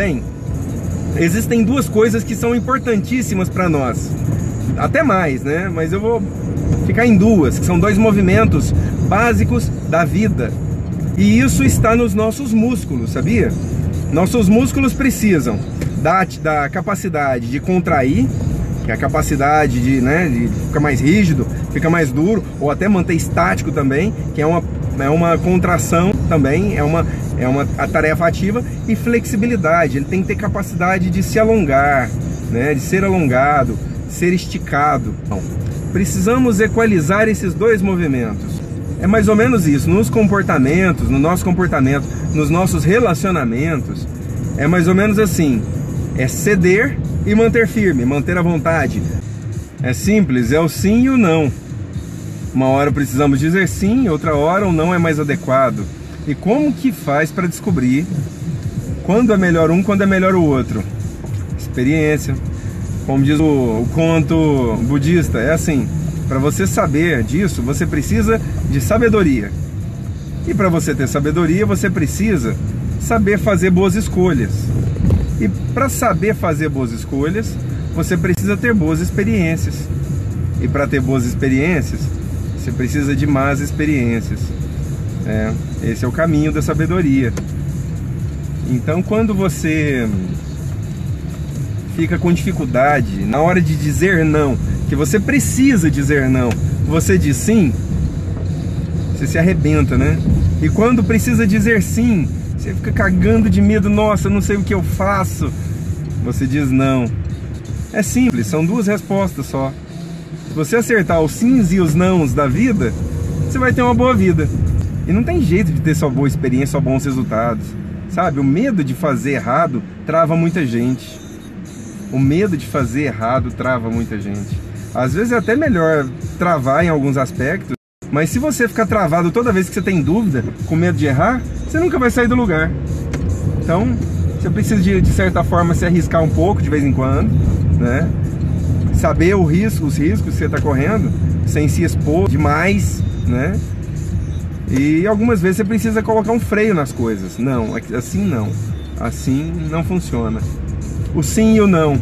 bem, existem duas coisas que são importantíssimas para nós. Até mais, né? Mas eu vou ficar em duas, que são dois movimentos básicos da vida. E isso está nos nossos músculos, sabia? Nossos músculos precisam da, da capacidade de contrair, que é a capacidade de, né, de ficar mais rígido, ficar mais duro, ou até manter estático também, que é uma, é uma contração também, é uma, é uma a tarefa ativa, e flexibilidade, ele tem que ter capacidade de se alongar, né, de ser alongado, ser esticado. Então, precisamos equalizar esses dois movimentos. É mais ou menos isso, nos comportamentos, no nosso comportamento, nos nossos relacionamentos, é mais ou menos assim, é ceder e manter firme, manter a vontade. É simples, é o sim e o não. Uma hora precisamos dizer sim, outra hora o não é mais adequado. E como que faz para descobrir quando é melhor um, quando é melhor o outro? Experiência. Como diz o, o conto budista, é assim: para você saber disso, você precisa de sabedoria. E para você ter sabedoria, você precisa saber fazer boas escolhas. E para saber fazer boas escolhas, você precisa ter boas experiências. E para ter boas experiências, você precisa de más experiências. É, esse é o caminho da sabedoria. Então, quando você fica com dificuldade na hora de dizer não, que você precisa dizer não, você diz sim, você se arrebenta, né? E quando precisa dizer sim, você fica cagando de medo, nossa, não sei o que eu faço. Você diz não. É simples, são duas respostas só. Se você acertar os sims e os nãos da vida, você vai ter uma boa vida. E não tem jeito de ter só boa experiência, só bons resultados. Sabe, o medo de fazer errado trava muita gente. O medo de fazer errado trava muita gente. Às vezes é até melhor travar em alguns aspectos, mas se você ficar travado toda vez que você tem dúvida, com medo de errar, você nunca vai sair do lugar. Então, você precisa de, de certa forma se arriscar um pouco de vez em quando, né? Saber o risco, os riscos que você está correndo, sem se expor demais, né? E algumas vezes você precisa colocar um freio nas coisas. Não, assim não. Assim não funciona. O sim e o não.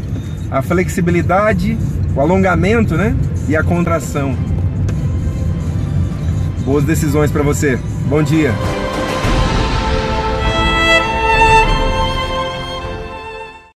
A flexibilidade, o alongamento, né? E a contração. Boas decisões para você. Bom dia.